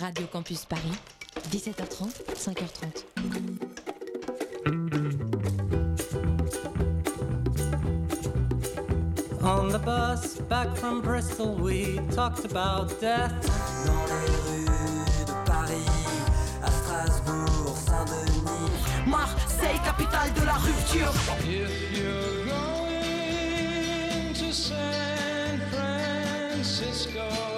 Radio Campus Paris, 17h30, 5h30. On the bus back from Bristol, we talked about death. Dans les rues de Paris, à Strasbourg, Saint-Denis. Marseille, capitale de la rupture. If you're going to San Francisco.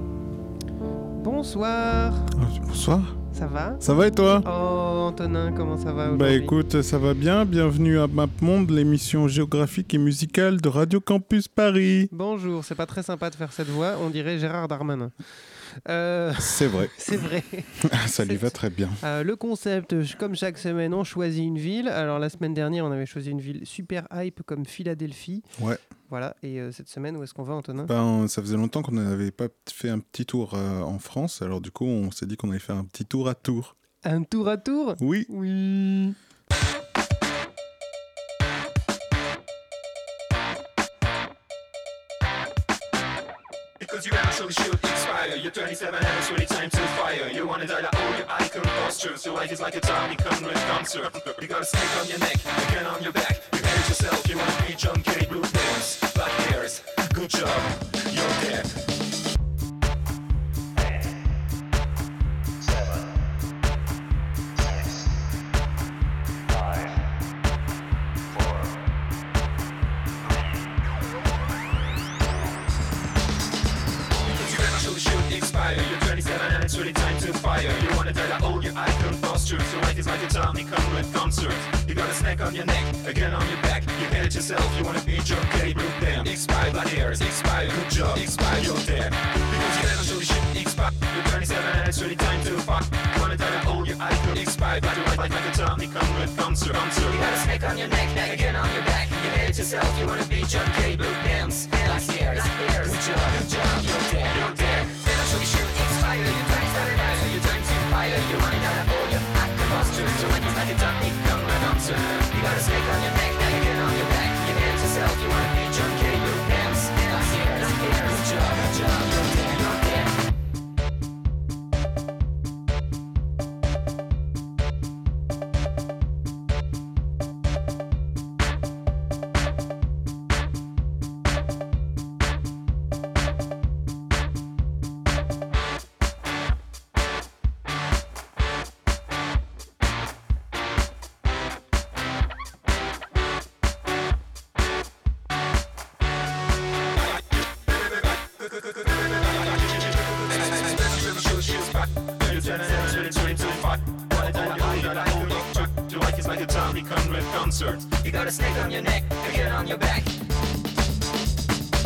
Bonsoir, Bonsoir. ça va? Ça va et toi? Oh Antonin, comment ça va Bah écoute, ça va bien. Bienvenue à MapMonde, l'émission géographique et musicale de Radio Campus Paris. Bonjour, c'est pas très sympa de faire cette voix, on dirait Gérard Darmanin. Euh, C'est vrai. c'est vrai. ça lui va très bien. Euh, le concept, comme chaque semaine, on choisit une ville. Alors la semaine dernière, on avait choisi une ville super hype comme Philadelphie. Ouais. Voilà, et euh, cette semaine, où est-ce qu'on va Antonin? Ben, ça faisait longtemps qu'on n'avait pas fait un petit tour en France. Alors du coup, on s'est dit qu'on allait faire un petit tour à Tours. Un tour à tour Oui. Oui. Because you actually should expire You're 27 and it's really time to fire. You wanna die like all your icon postures Your life is like a Tommy Conrad concert You got a snake on your neck, again on your back. You hate yourself, you wanna be John K. Blue nails, black hairs Good job, you're dead Your life is like a Tommy Conrad concert. You got a snake on your neck, again on your back. You hate it yourself, you wanna be John K. Blue Damn, expired black hairs, expired, good job, expired, you're dead Because you actually should expire. You're 27 and it's really time to You wanna die like all your icon Like your life like, like a Tommy Conrad concert, concert. You got a snake on your neck, neck, again on your back. You hate it yourself, you wanna be John K. Blue Dams, black hairs, black hairs, good job, good job, you're dead, you're dead Then actually should expire. You're 27 and so you're time to fire. You wanna die like You got a snake on your neck,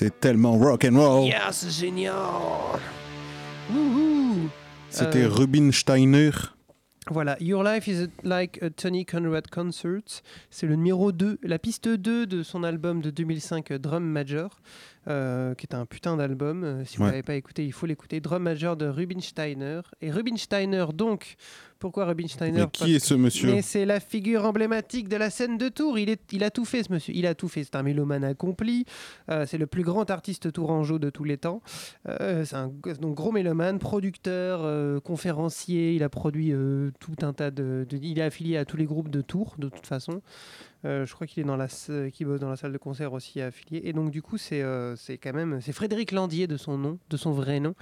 C'est tellement rock and roll. Yeah, c'est génial. C'était Euh, Rubinsteiner. Voilà, Your Life is like a Tony Conrad concert. C'est le numéro 2, la piste 2 de son album de 2005, Drum Major, euh, qui est un putain d'album. Euh, si vous Ouais. l'avez pas écouté, il faut l'écouter. Drum Major de Rubinsteiner. Et Rubinsteiner, donc, pourquoi Rubinsteiner Mais qui est ce monsieur mais c'est la figure emblématique de la scène de Tours. Il, est, il a tout fait, ce monsieur. Il a tout fait. C'est un mélomane accompli. Euh, c'est le plus grand artiste tourangeau de tous les temps. C'est un donc, gros mélomane, producteur, conférencier. Il a produit tout un tas de, de- Il est affilié à tous les groupes de Tours, de toute façon. Euh, je crois qu'il est dans la s- qu'il bosse dans la salle de concert aussi affilié. Et donc du coup c'est euh, c'est quand même c'est Frédéric Landier de son nom, de son vrai nom.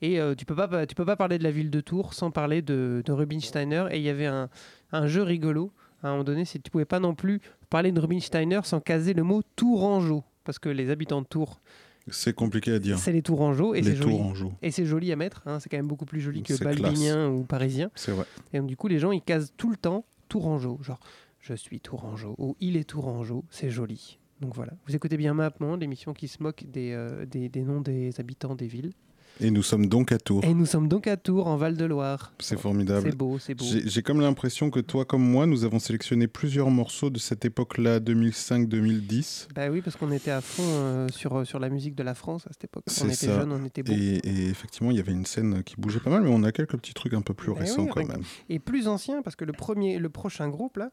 Et euh, tu peux pas tu peux pas parler de la ville de Tours sans parler de, de Rubinsteiner. Et il y avait un, un jeu rigolo à un moment donné, c'est que tu pouvais pas non plus parler de Rubinsteiner sans caser le mot Tourangeau parce que les habitants de Tours C'est compliqué à dire. c'est les Tourangeaux et c'est joli. Et c'est joli à mettre, hein, c'est quand même beaucoup plus joli que balbinien ou parisien. C'est vrai. Et donc, du coup, les gens, ils casent tout le temps Tourangeau. Genre, je suis Tourangeau ou il est Tourangeau, c'est joli. Donc voilà, vous écoutez bien Map Monde, l'émission qui se moque des, euh, des, des noms des habitants des villes. Et nous sommes donc à Tours. Et nous sommes donc à Tours, en Val-de-Loire. C'est formidable. C'est beau, c'est beau. J'ai comme l'impression que toi comme moi, nous avons sélectionné plusieurs morceaux de cette époque-là, 2005-2010. Bah oui, parce qu'on était à fond euh, sur, euh, sur la musique de la France à cette époque. On était ça. jeunes, on était beaux. Et, et effectivement, il y avait une scène qui bougeait pas mal, mais on a quelques petits trucs un peu plus Eh récents oui, quand même. Et plus ancien, parce que le, premier, le prochain groupe, là,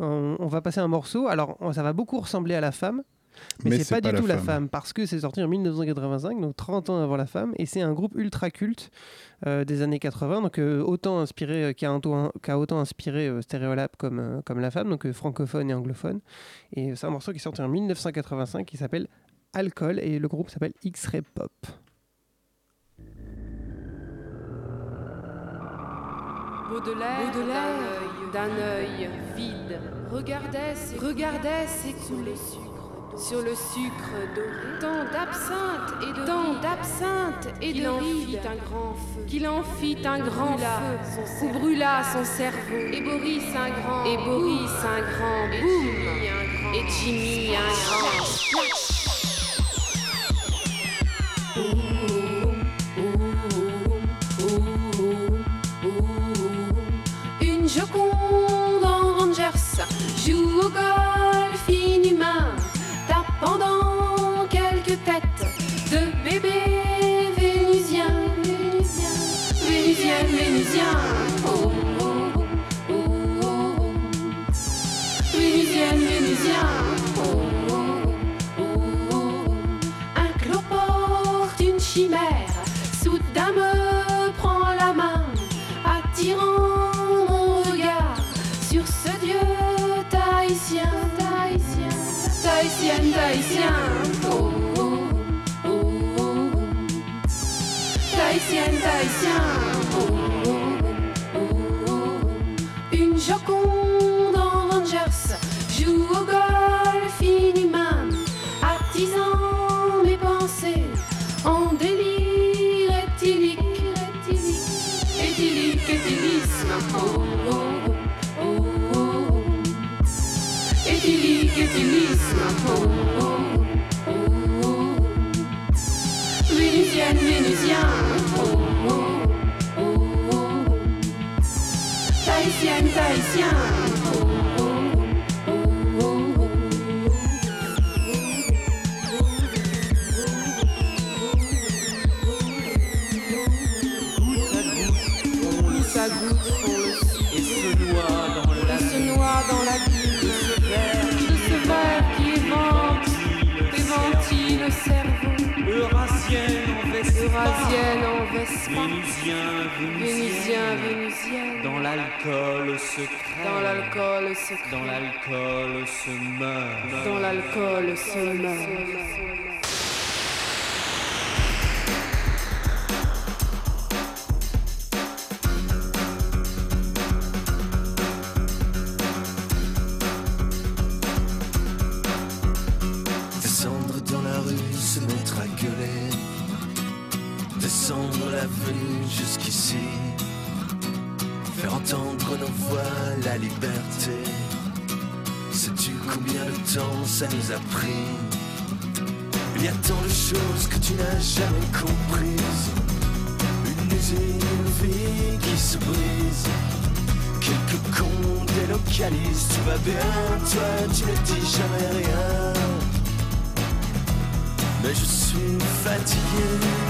on, on va passer un morceau. Alors, ça va beaucoup ressembler à La Femme. Mais, c'est pas, du tout la femme. parce que c'est sorti en 1985, donc 30 ans avant la femme, et c'est un groupe ultra culte euh, des années 80, donc euh, autant inspiré, euh, qui, a un taux- qui a autant inspiré Stereolab comme, comme la femme, donc francophone et anglophone. Et c'est un morceau qui est sorti en 1985 qui s'appelle Alcool, et le groupe s'appelle X-Ray Pop. Baudelaire, d'un œil vide, regardait, regardait s'écouler sur le sucre doré. Tant d'absinthe et de tant d'absinthe et de fit un grand feu. Qu'il en fit un grand feu, ou brûla son cerveau. Et Boris un grand, et Boris un grand boum, et Jimmy un grand oh, Vénusien, Vénusien, Vénusien. Dans l'alcool secret. Dans l'alcool se Dans l'alcool se meurt. Dans l'alcool se meurt. Ça nous a pris Il y a tant de choses que tu n'as jamais comprises. Une usine, une vie qui se brise. Quelques cons délocalisent, tout va bien, toi tu ne dis jamais rien. Mais je suis fatigué.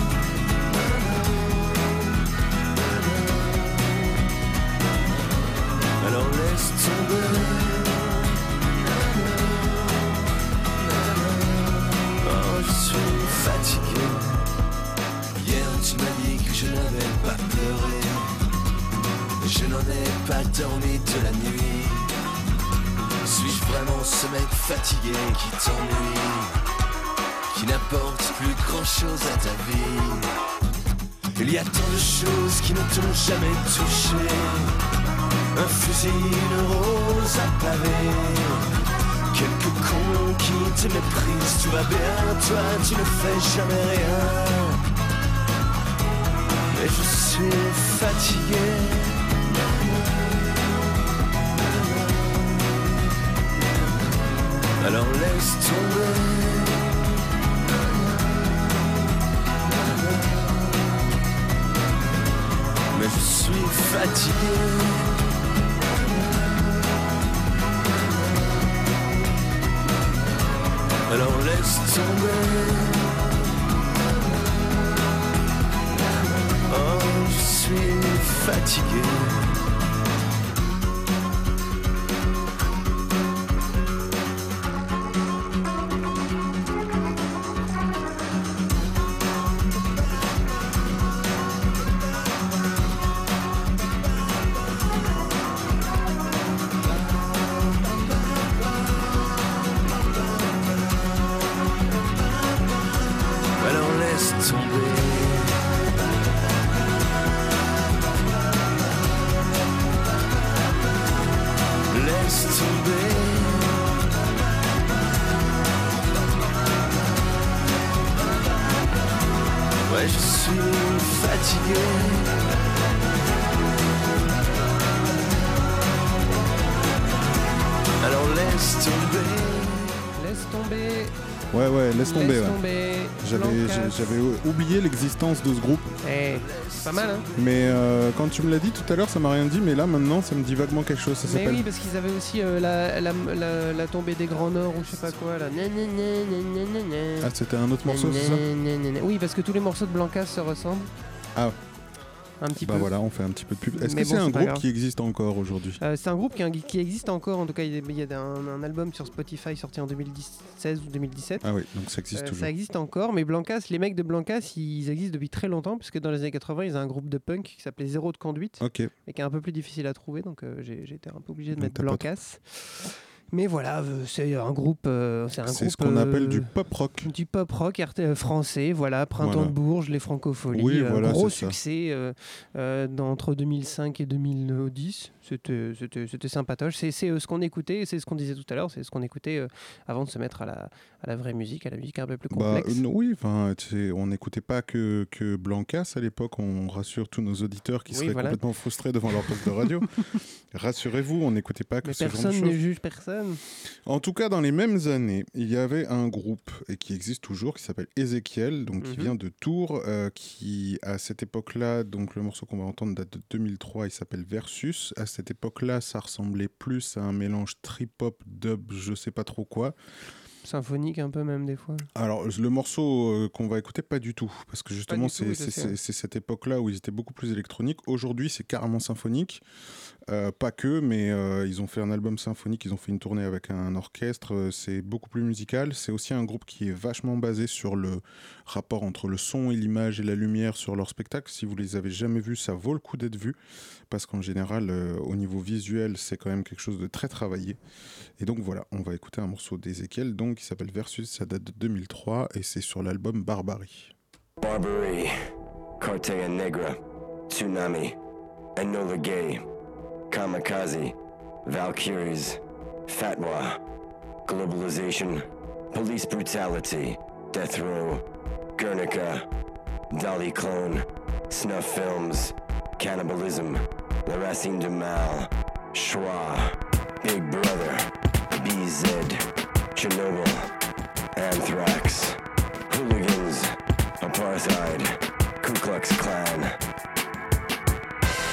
Dormi de la nuit. Suis-je vraiment ce mec fatigué qui t'ennuie Qui n'apporte plus grand chose à ta vie? Il y a tant de choses qui ne t'ont jamais touché. Un fusil, une rose à pavé. Quelques cons qui te méprisent, tout va bien, toi tu ne fais jamais rien. Mais je suis fatigué. Alors laisse tomber. Mais je suis fatigué. Alors laisse tomber. Oh, je suis fatigué. Fatigué. Alors laisse tomber. Laisse tomber. Ouais, ouais, laisse tomber. Laisse ouais. tomber. J'avais, oublié l'existence de ce groupe, Eh, c'est pas mal, hein mais euh, quand tu me l'as dit tout à l'heure, ça m'a rien dit, mais là maintenant, ça me dit vaguement quelque chose. Ça Mais s'appelle. oui, parce qu'ils avaient aussi euh, la, la, la, la tombée des Grands Nord ou je sais pas quoi là. Ah, c'était un autre morceau, c'est ça. Oui, parce que tous les morceaux de Blancas se ressemblent. Ah. Un petit Bah peu. voilà, on fait un petit peu de pub. Est-ce que bon, c'est un groupe qui existe encore aujourd'hui? Euh, c'est un groupe qui, qui existe encore, en tout cas il y a, un, un album sur Spotify sorti en 2016 ou 2017. Ah oui, donc ça existe Euh, toujours. ça existe encore, mais Blancas, les mecs de Blancas, ils existent depuis très longtemps, puisque dans les années 80, ils ont un groupe de punk qui s'appelait Zéro de Conduite, Ok. et qui est un peu plus difficile à trouver, donc euh, j'ai été un peu obligé de Donc mettre pas Blancas. Mais voilà, euh, c'est un groupe. euh, c'est ce qu'on euh, appelle du pop rock. du pop rock euh, français, voilà, Printemps Voilà. de Bourges, les Francopholies, Oui, euh, voilà, gros succès euh, euh, entre 2005 et 2010, c'était sympatoche. C'est euh, ce qu'on écoutait, c'est ce qu'on disait tout à l'heure, c'est ce qu'on écoutait euh, avant de se mettre à la, à la vraie musique, à la musique un peu plus Bah, complexe. euh, oui, on n'écoutait pas que, que Blancas à l'époque. On rassure tous nos auditeurs qui Oui, seraient voilà. complètement frustrés devant leur poste de radio. Rassurez-vous, on n'écoutait pas que Mais ce genre de personne ne juge personne. En tout cas, dans les mêmes années, il y avait un groupe et qui existe toujours, qui s'appelle Ezekiel, donc qui Mhm. vient de Tours, euh, qui à cette époque-là, donc le morceau qu'on va entendre date de 2003, il s'appelle Versus. À cette époque-là, ça ressemblait plus à un mélange trip-hop, dub, je sais pas trop quoi. Symphonique un peu même des fois. Alors, le morceau euh, qu'on va écouter, pas du tout. Parce que justement, c'est cette époque-là où ils étaient beaucoup plus électroniques. Aujourd'hui, c'est carrément symphonique. Euh, pas que, mais euh, ils ont fait un album symphonique, ils ont fait une tournée avec un orchestre. euh, C'est beaucoup plus musical. C'est aussi un groupe qui est vachement basé sur le rapport entre le son et l'image et la lumière sur leur spectacle. Si vous les avez jamais vus, ça vaut le coup d'être vu. Parce qu'en général, au niveau visuel, c'est quand même quelque chose de très travaillé. Et donc voilà, on va écouter un morceau d'Ezekiel donc, qui s'appelle Versus, ça date de 2003 et c'est sur l'album Barbarie. Barbary, Cortea Negra, Tsunami, Enola Gay, Kamikaze, Valkyries, Fatwa, Globalization, Police Brutality, Death Row, Guernica, Dolly Clone, Snuff Films, Cannibalism, La Racine du Mal, Schwa, Big Brother, BZ, Chernobyl, Anthrax, Hooligans, Apartheid, Ku Klux Klan,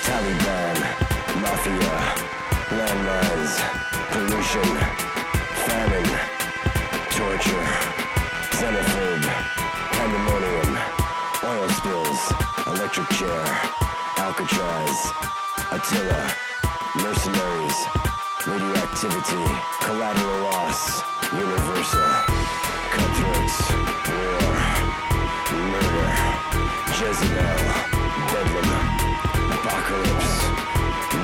Taliban, Mafia, landmines, pollution, famine, torture, xenophobe, pandemonium, oil spills, electric chair, Alcatraz, Attila, mercenaries, radioactivity, collateral loss, universal, cutthroats, war, murder, Jezebel, bedlam, apocalypse,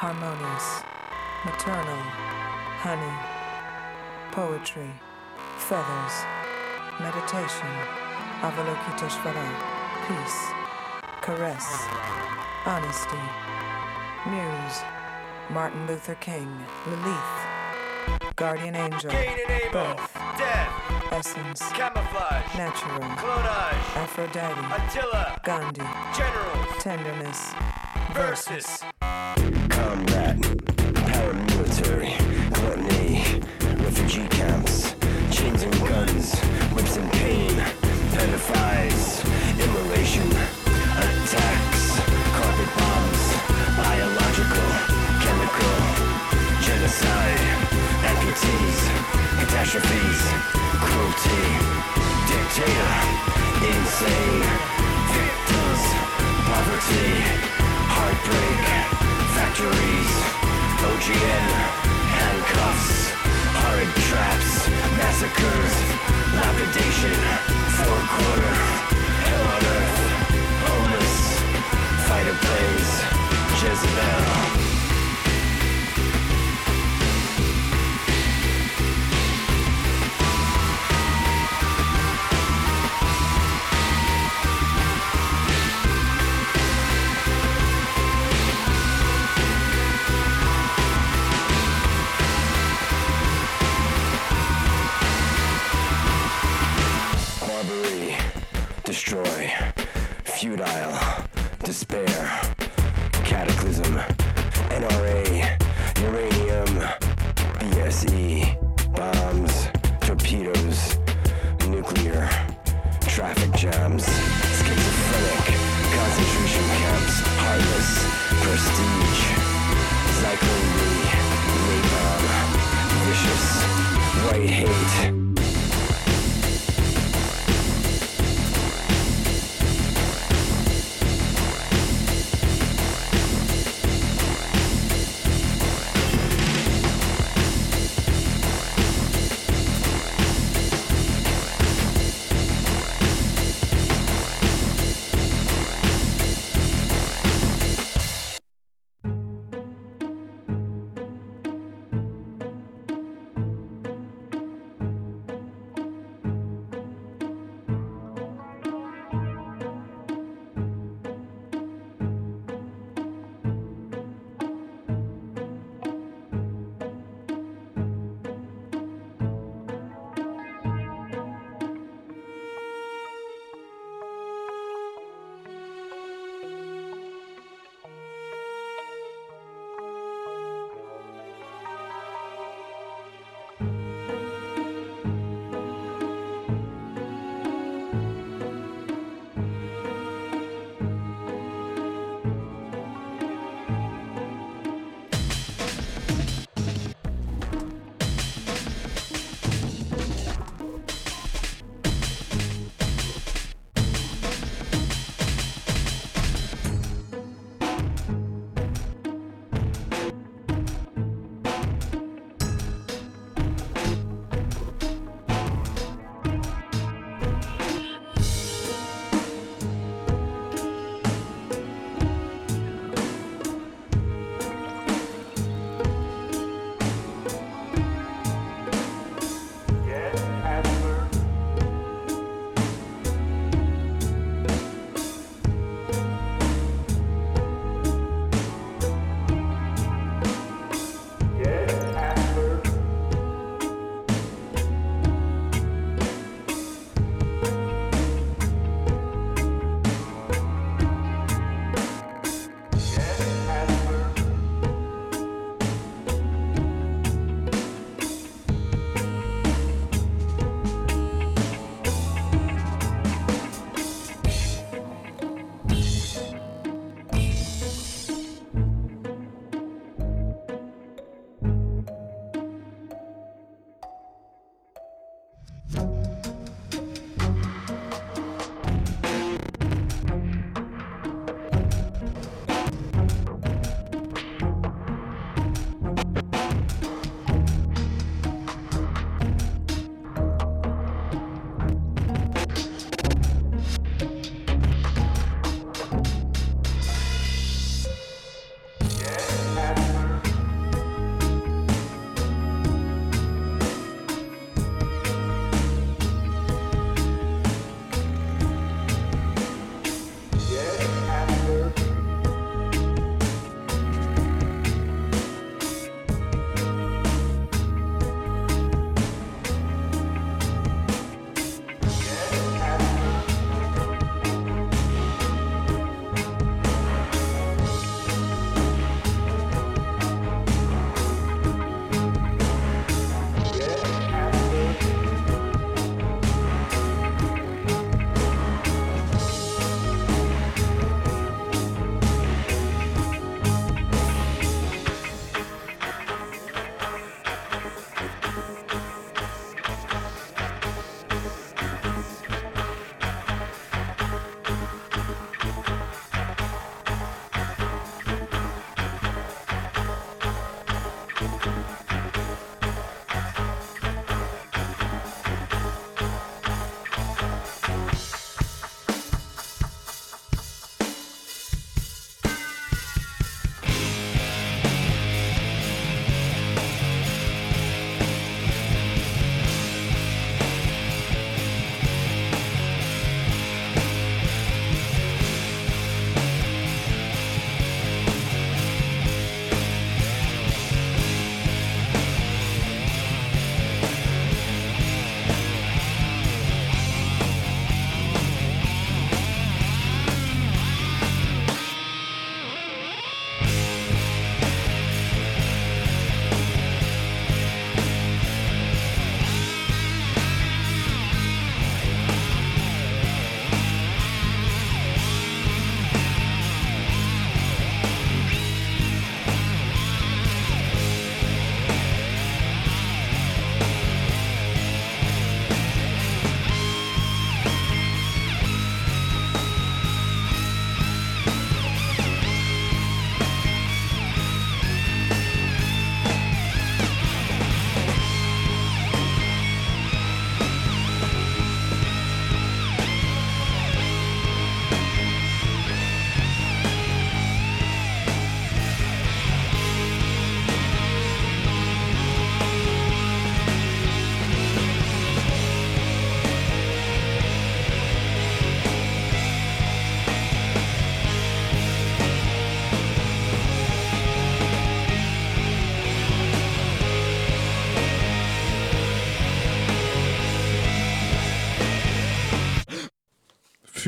harmonious, maternal, honey, poetry, feathers, meditation, Avalokiteshvara, peace, caress, honesty, muse, Martin Luther King, Lilith, guardian angel, birth, death, essence, camouflage, natural, clonage, Aphrodite, Attila, Gandhi, generals, tenderness, versus, combat, paramilitary, gluttony, refugee camps, chains and guns, whips and pain, pedophiles, immolation, attacks, carpet bombs, biological, chemical, genocide, amputees, catastrophes, cruelty, dictator, insane, victims, poverty, heartbreak, factories, OGN, handcuffs, horrid traps, massacres, lapidation, four quarter, hell on earth, homeless, fighter planes, Jezebel. Futile, despair, cataclysm, NRA, uranium, BSE, bombs, torpedoes, nuclear, traffic jams, schizophrenic, concentration camps, heartless, prestige, Zyklon B, napalm, vicious, white hate.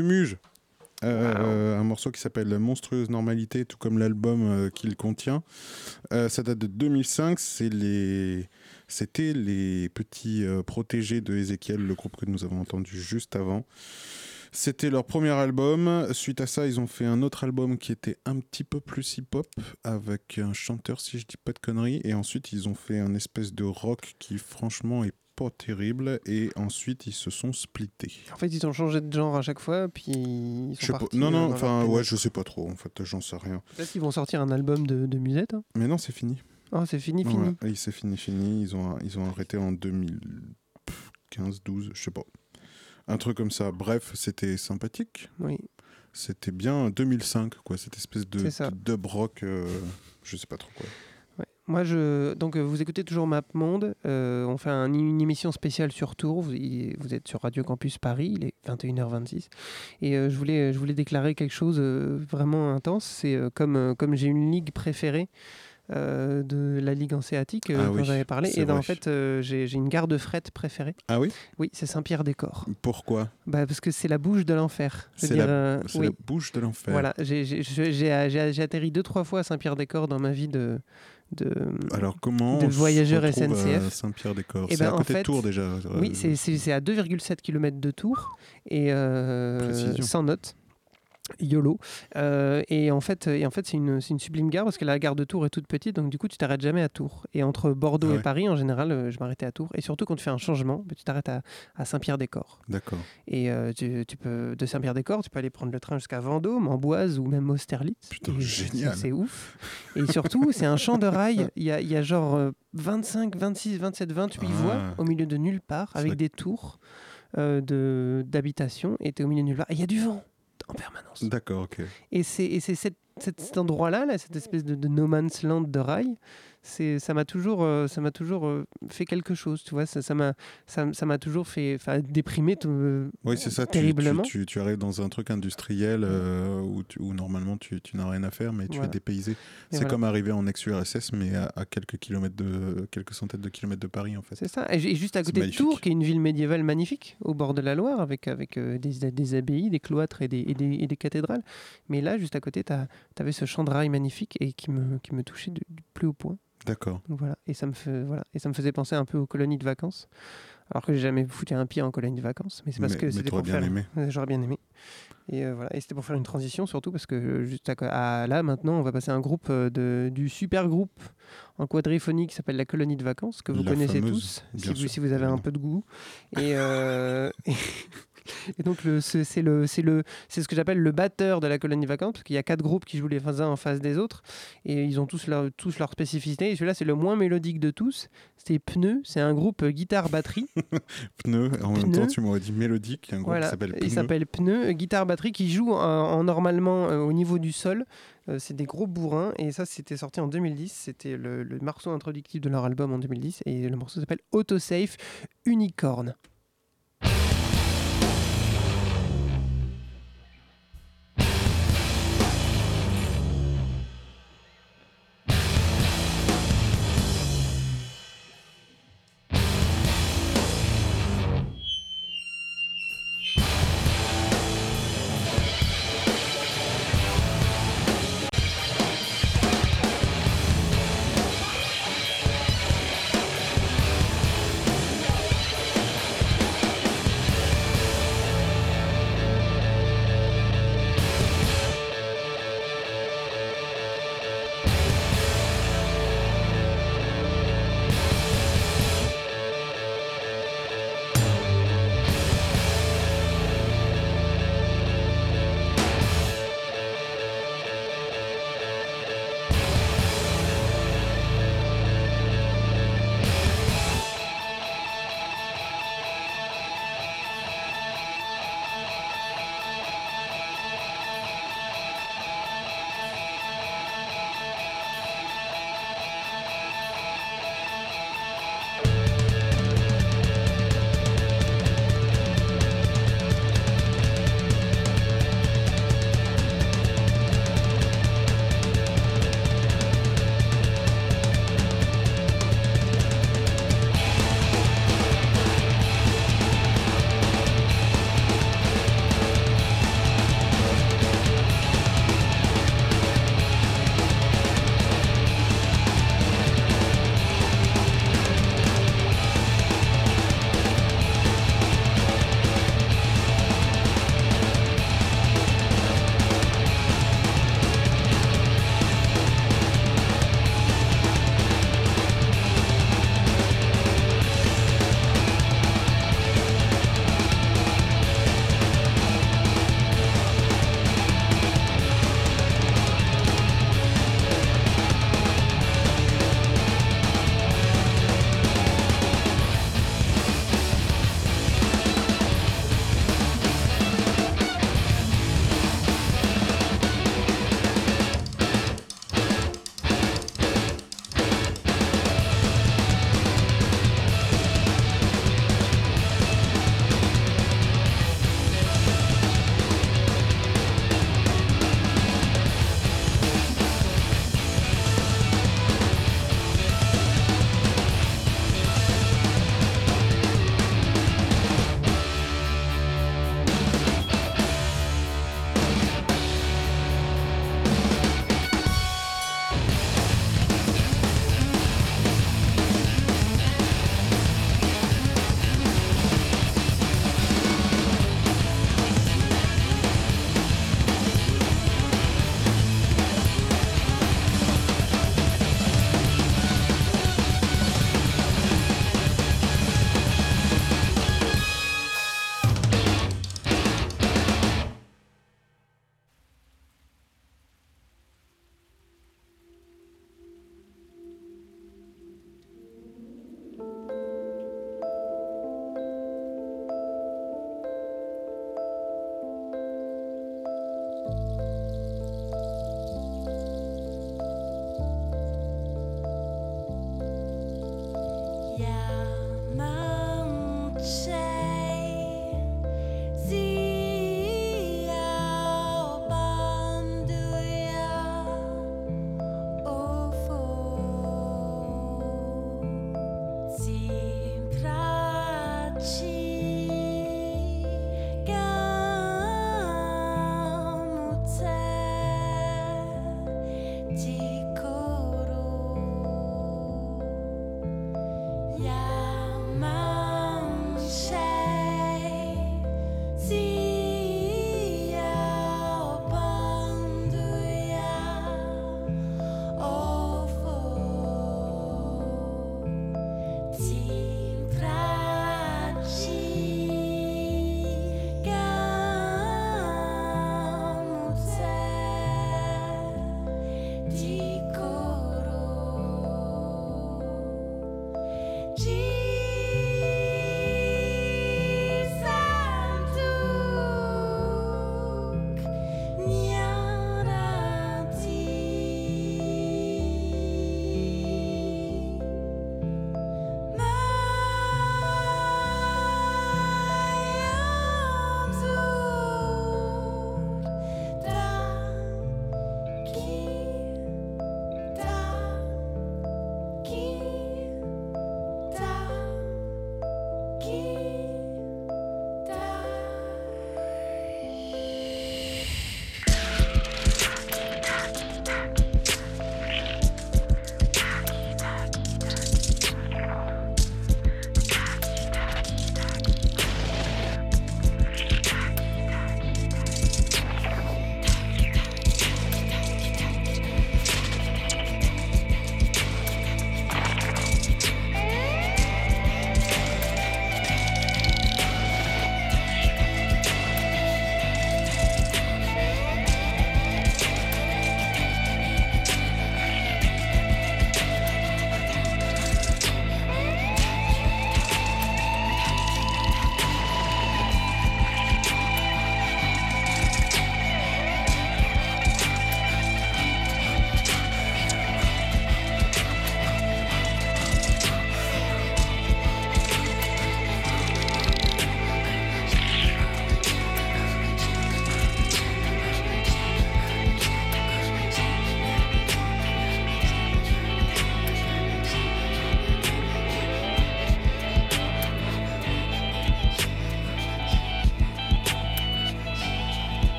Fumuge. Euh, Un morceau qui s'appelle Monstrueuse Normalité, tout comme l'album euh, qu'il contient. Euh, ça date de 2005. C'est les... C'était les petits protégés de Ezekiel, le groupe que nous avons entendu juste avant. C'était leur premier album. Suite à ça, ils ont fait un autre album qui était un petit peu plus hip-hop avec un chanteur, si je dis pas de conneries. Et ensuite, ils ont fait un espèce de rock qui, franchement, est pas terrible. Et ensuite, ils se sont splittés. En fait, ils ont changé de genre à chaque fois, puis ils Je sais pas-. Non, euh, non, dans enfin, ouais, je sais pas trop. En fait, j'en sais rien. Peut-être qu'ils vont sortir un album de, de musette. hein. Mais non, c'est fini. Oh, c'est fini, fini. Ouais, oui, c'est fini, fini. Ils ont, ils ont arrêté en 2015, 12, je sais pas. Un truc comme ça. Bref, c'était sympathique. Oui. C'était bien 2005, quoi. Cette espèce de dub rock, euh, je sais pas trop quoi. Moi, je donc euh, vous écoutez toujours Map Monde. Euh, on fait un- une émission spéciale sur Tours. Vous, êtes sur Radio Campus Paris. Il est 21h26. Et euh, je voulais je voulais déclarer quelque chose euh, vraiment intense. C'est comme comme j'ai une ligue préférée. de la Ligue hanséatique euh, Ah dont oui, j'avais parlé et ben, en fait j'ai une gare de fret préférée Ah oui? Oui c'est Saint-Pierre-des-Corps Pourquoi? Bah, parce que c'est la bouche de l'enfer C'est la, oui. la bouche de l'enfer. Voilà, j'ai atterri deux, trois fois à Saint-Pierre-des-Corps dans ma vie de, de, Alors comment de on se SNCF. Saint-Pierre-des-Corps Eh C'est ben, à en côté de fait, Tours déjà. Oui, euh, c'est- c'est à 2,7 km de Tours et euh, sans note. YOLO. Euh, et en fait, et en fait c'est une, une sublime gare parce que la gare de Tours est toute petite, donc du coup, tu t'arrêtes jamais à Tours. Et entre Bordeaux Ah et. Paris, en général, euh, je m'arrêtais à Tours. Et surtout, quand tu fais un changement, bah, tu t'arrêtes à, à Saint-Pierre-des-Corps. D'accord. Et euh, tu, tu peux, de Saint-Pierre-des-Corps, tu peux aller prendre le train jusqu'à Vendôme, Amboise ou même Austerlitz. Putain, Et génial. C'est ouf. Et surtout, c'est un champ de rail. Il y a, y a genre euh, 25, 26, 27, 28 Ah. voies au milieu de nulle part, avec des tours de- d'habitation. Et tu es au milieu de nulle part. Et il y a du vent en permanence. D'accord, ok. Et c'est et c'est cet, cet- cet endroit-là, là, cette espèce de, de no man's land de rail, c'est ça m'a toujours, euh, ça m'a toujours euh, fait quelque chose, tu vois. Ça ça m'a ça, m'a toujours fait déprimer euh, Oui, c'est ça. terriblement. Tu, tu, tu arrives dans un truc industriel euh, où, tu- où normalement tu, tu n'as rien à faire, mais tu Voilà. es dépaysé. C'est voilà. comme arriver en ex-URSS, mais à, à quelques kilomètres de quelques centaines de kilomètres de Paris, en fait. C'est ça. Et ju- et juste à côté de. Tours, qui est une ville médiévale magnifique, au bord de la Loire, avec, avec euh, des, des abbayes, des cloîtres et des, et des, et des cathédrales. Mais là, juste à côté, tu avais ce champ de rail magnifique et qui me, qui me touchait du, du plus haut point. D'accord. Voilà. Et, ça me fait, voilà. et ça me faisait penser un peu aux colonies de vacances. Alors que j'ai jamais foutu un pied en colonie de vacances. Mais c'est parce Mais- que c'était pour bien faire... aimé. J'aurais bien aimé. Et euh, voilà. Et c'était pour faire une transition surtout parce que euh, juste à, co- à- là maintenant on va passer à un groupe euh, de, du super groupe en quadriphonie qui s'appelle la colonie de vacances que vous La connaissez fameuse, tous si vous, sûr, si vous avez un peu de goût. Et, euh, et donc le- ce- c'est le c'est le c'est ce que j'appelle le batteur de la colonie de vacances parce qu'il y a quatre groupes qui jouent les uns en face des autres et ils ont tous leur tous leur spécificité. Et celui-là c'est le moins mélodique de tous. C'est Pneu. C'est un groupe euh, guitare batterie. Pneu, en même temps, tu m'aurais dit mélodique. Il y a un groupe Voilà, qui s'appelle Pneu. il s'appelle Pneu, euh, guitare batterie qui joue en, en normalement euh, au niveau du sol. Euh, c'est des gros bourrins et ça c'était sorti en 2010. C'était le, le morceau introductif de leur album en 2010 et le morceau s'appelle Autosafe Unicorn.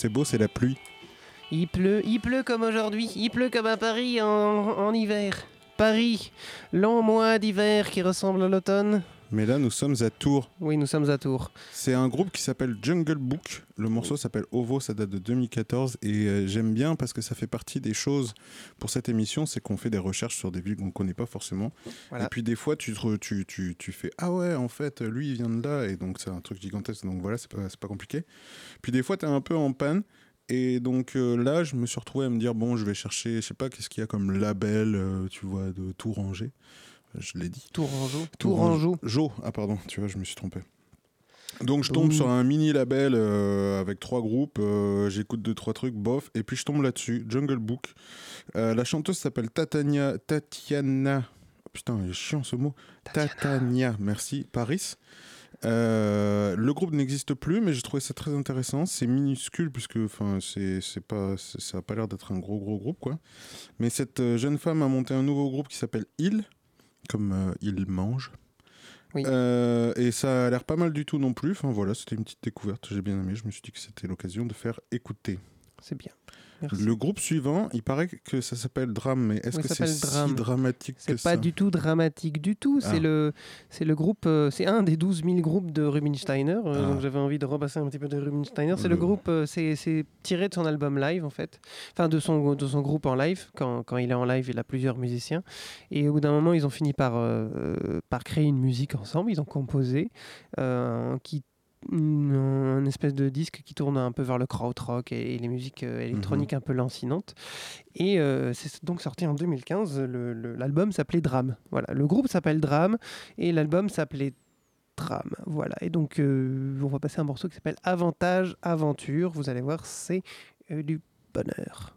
C'est beau, c'est la pluie. Il pleut, il pleut comme aujourd'hui, il pleut comme à Paris en, en hiver. Paris, long mois d'hiver qui ressemble à l'automne. Mais là, nous sommes à Tours. Oui, nous sommes à Tours. C'est un groupe qui s'appelle Jungle Book. Le morceau s'appelle Ovo, ça date de 2014. Et euh, j'aime bien parce que ça fait partie des choses pour cette émission, c'est qu'on fait des recherches sur des villes qu'on ne connaît pas forcément. Voilà. Et puis des fois, tu, te re- tu, tu, tu fais Ah ouais, en fait, lui, il vient de là. Et donc, c'est un truc gigantesque. Donc voilà, c'est pas, pas compliqué. Puis des fois, tu es un peu en panne. Et donc euh, là, je me suis retrouvé à me dire Bon, je vais chercher, je sais pas, qu'est-ce qu'il y a comme label, euh, tu vois, de Tourangeau. Je l'ai dit. Tourangeau. Tourangeau. Jo, ah pardon, tu vois, je me suis trompé. Donc je tombe Ouh. sur un mini label euh, avec trois groupes, euh, j'écoute deux trois trucs, bof, et puis je tombe là-dessus, Jungle Book. Euh, la chanteuse s'appelle Tatania, Tatiana, putain, il est chiant ce mot, Tatania, merci, Paris. Le groupe n'existe plus, mais j'ai trouvé ça très intéressant. C'est minuscule puisque, enfin, c'est c'est pas, ça a pas l'air d'être un gros gros groupe quoi. Mais cette jeune femme a monté un nouveau groupe qui s'appelle Il, comme euh, il mange. Oui. Euh, et ça a l'air pas mal du tout non plus. Enfin voilà, c'était une petite découverte. J'ai bien aimé. Je me suis dit que c'était l'occasion de faire écouter. C'est bien. Merci. Le groupe suivant, il paraît que ça s'appelle Drame, mais est-ce Oui, que ça c'est s'appelle si Drame. dramatique que C'est pas ça? du tout dramatique du tout. Ah. C'est le, c'est le groupe, euh, c'est un des 12 000 groupes de Rubinsteiner. euh, Ah. Donc j'avais envie de repasser un petit peu de Rubinsteiner. C'est Le- le groupe, euh, c'est tiré de son album live en fait. Enfin de son, de son groupe en live. Quand, quand il est en live, il a plusieurs musiciens. Et au bout d'un moment, ils ont fini par, euh, par créer une musique ensemble. Ils ont composé qui une- un espèce de disque qui tourne un peu vers le krautrock et, et les musiques euh, électroniques un peu lancinantes. Et euh, c'est donc sorti en 2015. le- le- L'album s'appelait Drame. Voilà, le groupe s'appelle Drame et l'album s'appelait Drame. Voilà, et donc euh, on va passer un morceau qui s'appelle Avantage Aventure. Vous allez voir, c'est euh, du bonheur.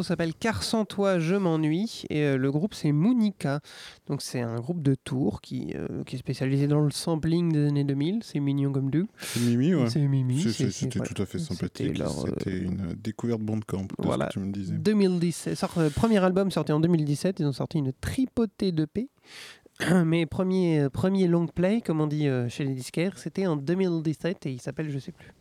morceau s'appelle Car sans toi je m'ennuie et euh, le groupe c'est Monica. Donc c'est un groupe de Tours qui, euh, qui est spécialisé dans le sampling des années 2000. C'est mignon comme tout. C'est Mimi, ouais. C'est Mimi. C'était voilà. tout à fait sympathique. euh, C'était une découverte Bandcamp, Voilà. ce que tu me disais. 2017, sort- euh, premier album sorti en 2017. Ils ont sorti une tripotée de P. Mais premier, premier long play, comme on dit chez les disquaires, c'était en 2017 et il s'appelle je sais plus.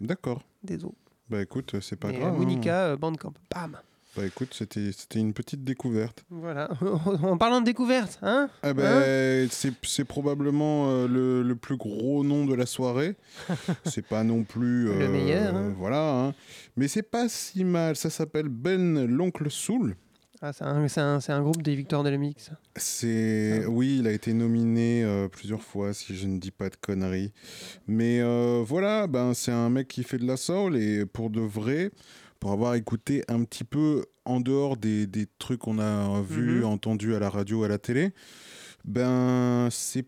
D'accord. Désolé. Bah écoute, c'est pas grave. hein. Monica, Bandcamp. Bam Bah écoute, c'était une petite découverte. Voilà. en parlant de découverte, hein? Ah ben, c'est c'est probablement euh, le, le plus gros nom de la soirée. c'est pas non plus Le euh, meilleur, hein. Voilà, hein. mais c'est pas si mal. Ça s'appelle Ben l'oncle Soul. Ah, c'est un, un- un groupe des Victoires de la ça? C'est oui, il a été nominé euh, plusieurs fois, si je ne dis pas de conneries. Mais euh, voilà, ben c'est un mec qui fait de la soul et pour de vrai, pour avoir écouté un petit peu en dehors des, des trucs qu'on a vus, Mhm. entendus à la radio, à la télé, ben c'est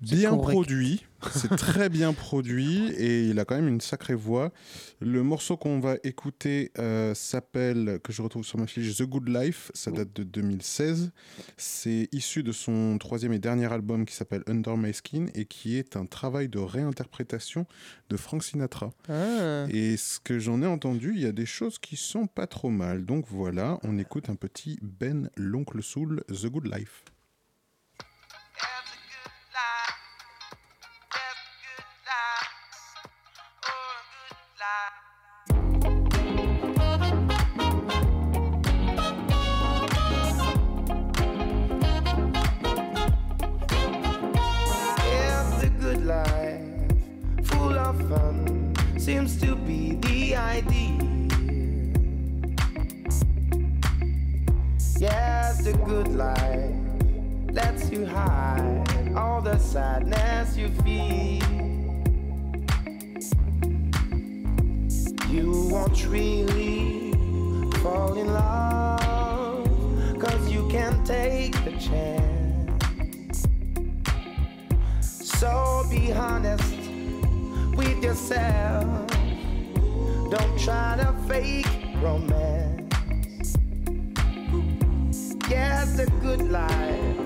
bien produit, c'est très bien produit et il a quand même une sacrée voix. Le morceau qu'on va écouter euh, s'appelle, que je retrouve sur ma fiche, The Good Life, ça date de 2016. C'est issu de son troisième et dernier album qui s'appelle Under My Skin et qui est un travail de réinterprétation de Frank Sinatra. Ah. Et ce que j'en ai entendu, il y a des choses qui sont pas trop mal. Donc voilà, on écoute un petit Ben l'oncle Soul, The Good Life. Seems to be the idea. Yes, the good life lets you hide all the sadness you feel. You won't really fall in love, cause you can't take the chance. So be honest with yourself. Don't try to fake romance. Yes, the good life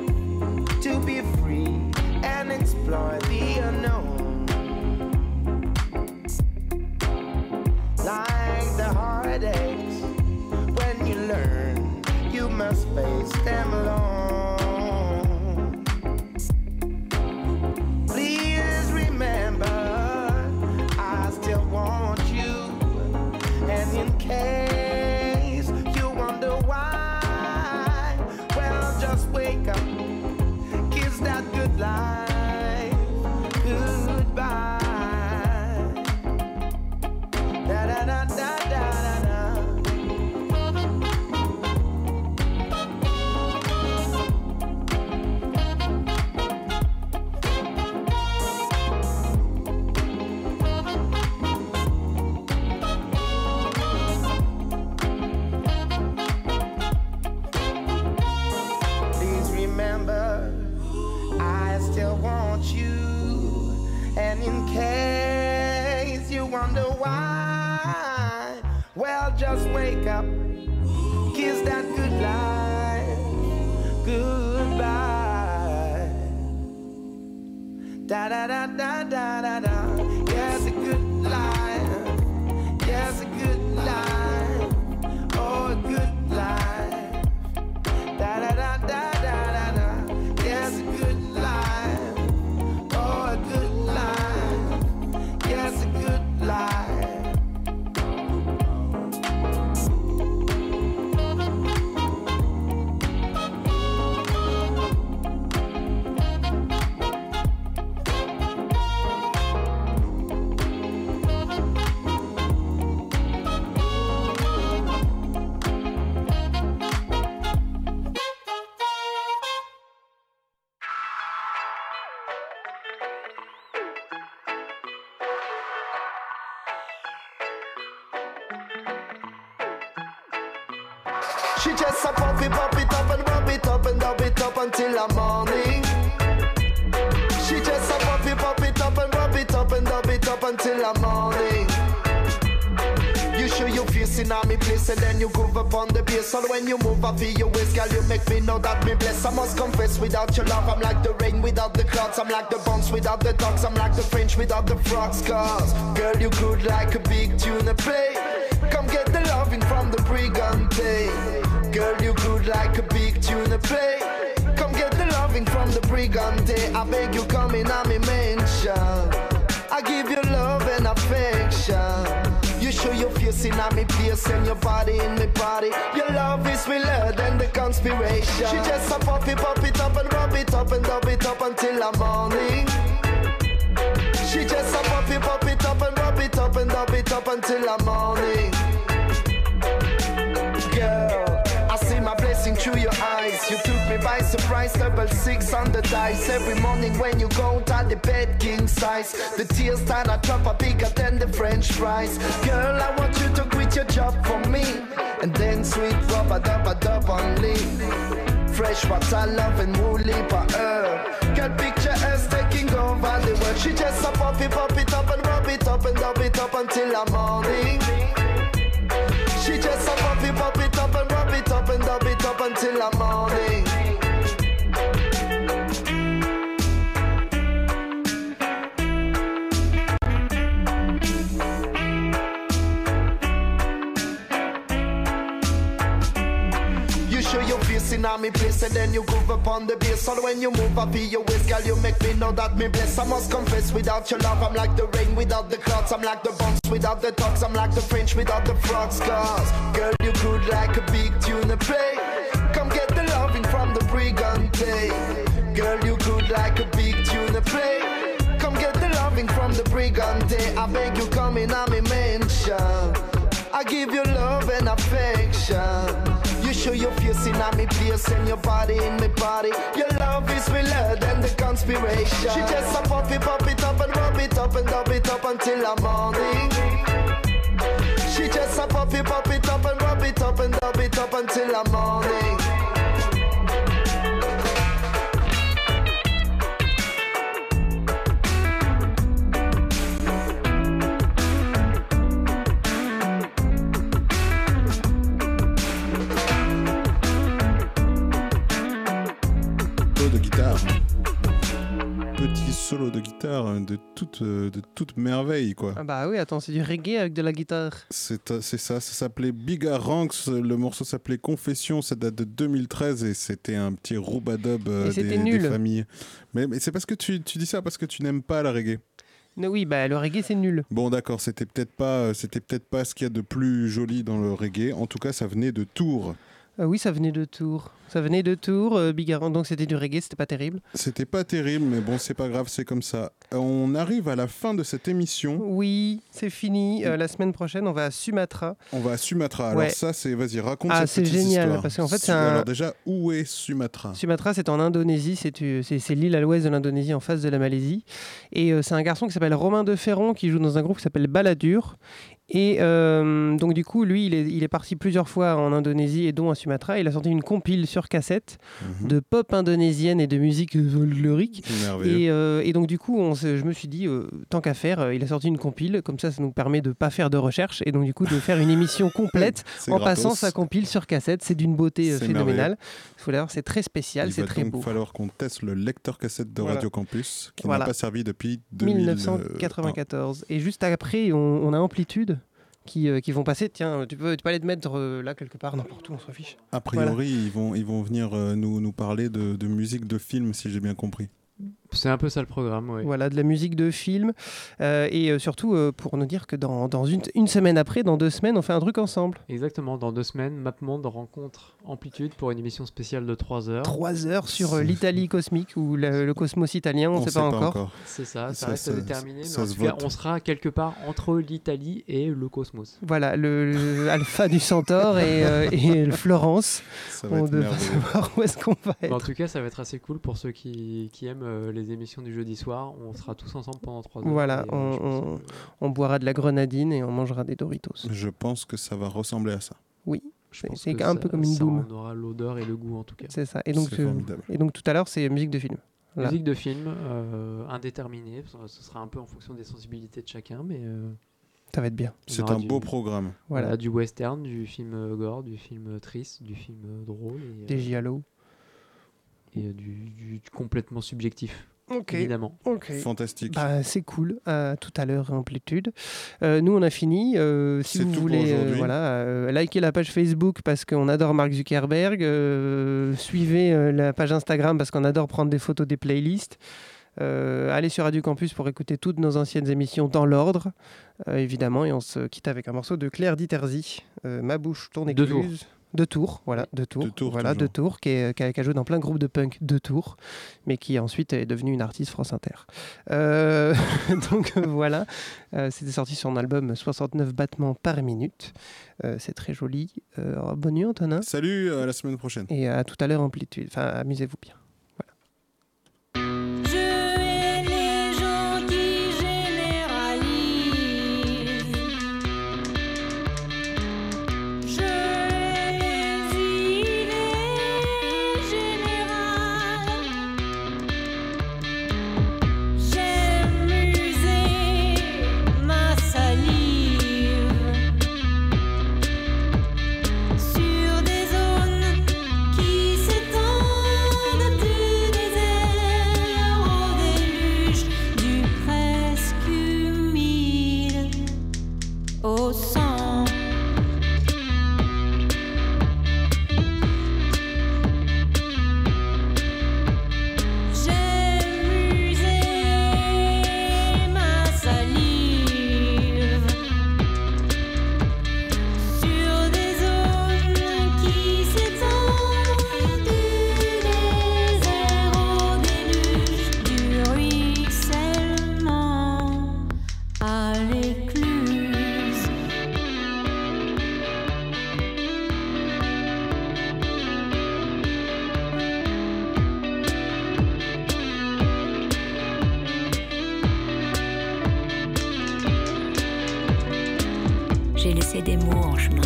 to be free and explore the unknown. Like the heartaches, when you learn, you must face them alone. She just a it, pop it up and rub it up and dub it up until the morning. She just a it, pop it up and rub it up and dub it up until the morning. You show your face in me place and then you groove up on the bass. So when you move up your waist, girl, you make me know that me blessed. I must confess, without your love, I'm like the rain without the clouds. I'm like the bounce without the dogs. I'm like the French without the frogs. Cause, girl, you good like a big tuna play. Come get the loving from the brigante. Girl, you good like a big tuna play. Come get the loving from the brigante. I beg you, come in, I'm mention. I give you love and affection. You show your face in me place and your body in me body. Your love is realer than the conspiration. She just a it, pop it up and rub it up and dub it up until the morning. She just a it, pop it up and rub it up and dub it up until the morning. Through your eyes. You took me by surprise, double six on the dice. Every morning when you go to the bed, king size. The tears start a drop are bigger than the French fries. Girl, I want you to quit your job for me. And then sweet rubber dub a dub on lean. Fresh water, love and woolly for her. Girl, picture us taking over the world. She just a pop it, pop it up and rub it up and dub it up until the morning. She just a until the morning. You show your face in me place and then you groove upon the bass. So when you move up your waist, girl, you make me know that me blessed. I must confess, without your love, I'm like the rain without the clouds. I'm like the bounce without the dogs. I'm like the French without the frogs. Cause, girl, you good like a big tuna play. From the brigante. Girl, you good like a big tune to play. Come get the loving from the brigante. I beg you, come in, I'm a mention. I give you love and affection. You show your face in me place and your body in my body. Your love is realer than the conspiration. She just a pop it, pop it up and rub it up and dub it up until the morning. She just a pop it, pop it up and rub it up and dub it up until the morning. Solo de guitare de toute, euh, de toute merveille, quoi. Ah bah oui, attends, c'est du reggae avec de la guitare. C'est euh, c'est ça, ça s'appelait Bigger Ranks, le morceau s'appelait Confession, ça date de 2013 et c'était un petit roubadob euh, des, des familles. Mais, mais c'est parce que tu, tu dis ça parce que tu n'aimes pas la reggae. Non, oui, bah le reggae c'est nul. Bon d'accord, c'était peut-être pas, c'était peut-être pas ce qu'il y a de plus joli dans le reggae. En tout cas, ça venait de Tours. Ah oui, ça venait de Tours. Ça venait de Tours, euh, Bigarand, donc c'était du reggae, c'était pas terrible. C'était pas terrible, mais bon, c'est pas grave, c'est comme ça. On arrive à la fin de cette émission. Oui, c'est fini. Euh, la semaine prochaine, on va à Sumatra. On va à Sumatra. Alors Ouais. ça, c'est, vas-y, raconte Ah, cette c'est génial, histoire. parce qu'en fait, c'est un- Alors déjà, où est Sumatra? Sumatra, c'est en Indonésie, c'est euh, c'est- c'est l'île à l'ouest de l'Indonésie, en face de la Malaisie. Et euh, c'est un garçon qui s'appelle Romain de Ferron, qui joue dans un groupe qui s'appelle Baladur. Et euh, donc, du coup, lui, il est, il est parti plusieurs fois en Indonésie et dont à Sumatra. Il a sorti une compile sur cassette de pop indonésienne et de musique folklorique. Et, euh, et donc, du coup, on je me suis dit, euh, tant qu'à faire, euh, il a sorti une compile. Comme ça, ça nous permet de pas faire de recherche et donc, du coup, de faire une émission complète en gratos. passant sa compile sur cassette. C'est d'une beauté phénoménale. Il faut l'avoir, c'est très spécial, Il c'est va très donc beau. falloir qu'on teste le lecteur cassette de Voilà. Radio Campus, qui Voilà. n'a pas servi depuis 2000, euh, 1994. Et juste après, on, on a Amplitude qui, euh, qui vont passer. Tiens, tu peux, tu peux aller te mettre euh, là quelque part, n'importe où, on s'en fiche. A priori, ils, vont, ils vont venir euh, nous, nous parler de, de musique de film, si j'ai bien compris. C'est un peu ça le programme, oui. Voilà, de la musique de film. Euh, et euh, surtout, euh, pour nous dire que dans, dans une, une semaine après, dans deux semaines, on fait un truc ensemble. Exactement, dans deux semaines, MapMonde rencontre Amplitude pour une émission spéciale de 3 heures. Trois heures sur l'Italie cosmique ou le, le cosmos italien, on ne sait pas, encore. C'est ça, ça, Ça, reste ça- à déterminer. ça mais en tout cas, on sera quelque part entre l'Italie et le cosmos. Voilà, le, le alpha du centaure et, euh, et le Florence. Ça va on être devrait savoir où est-ce qu'on va Mais en être. tout cas, ça va être assez cool pour ceux qui, qui aiment euh, les émissions du jeudi soir. On sera tous ensemble pendant 3 heures. Voilà, euh, on, on- on boira de la grenadine et on mangera des Doritos. Je pense que ça va ressembler à ça. Oui. C'est un ça- peu comme une ça boom. en aura l'odeur et le goût en tout cas. C'est ça. Et donc, C'est euh, formidable. et donc tout à l'heure, c'est musique de film. Musique de film, euh, indéterminée, ce sera un peu en fonction des sensibilités de chacun, mais euh, Ça va être bien. on C'est un du- beau programme. Voilà. Voilà, du western, du film gore, du film triste, du film drôle et, Des euh, giallo. et, du, du- du complètement subjectif, Ok. évidemment. Ok. Fantastique. Bah, c'est cool. À tout à l'heure, Amplitude. Euh, nous, on a fini. Euh, si vous tout pour voulez, euh, voilà, euh, likez la page Facebook parce qu'on adore Mark Zuckerberg. euh, suivez euh, la page Instagram parce qu'on adore prendre des photos des playlists. Euh, allez sur Radio Campus pour écouter toutes nos anciennes émissions dans l'ordre, euh, évidemment. Et on se quitte avec un morceau de Claire Diterzi, euh, Ma bouche, ton écluse. Deux tours, voilà, deux tours. Deux tours, voilà, deux tours, qui, est- qui a, qui a joué dans plein de groupes de punk, deux tours, mais qui ensuite est devenue une artiste France Inter. Euh, donc euh, voilà, Euh, c'était sorti sur un album 69 battements par minute. Euh, c'est très joli. Euh, bonne nuit, Antonin. Salut, à la semaine prochaine. Et à tout à l'heure, Amplitude. Enfin, amusez-vous bien. Des mots en chemin,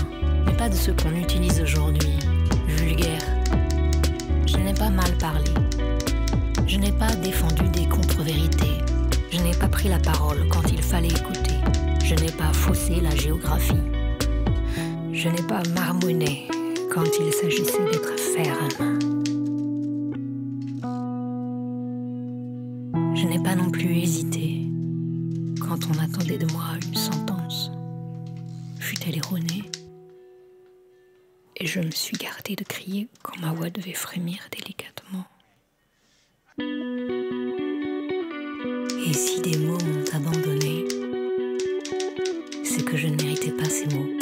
mais pas de ceux qu'on utilise aujourd'hui, vulgaires. Je n'ai pas mal parlé. Je n'ai pas défendu des contre-vérités. Je n'ai pas pris la parole quand il fallait écouter. Je n'ai pas faussé la géographie. Je n'ai pas marmonné quand il s'agissait d'être ferme. De crier quand ma voix devait frémir délicatement. Et si des mots m'ont abandonné, c'est que je ne méritais pas ces mots.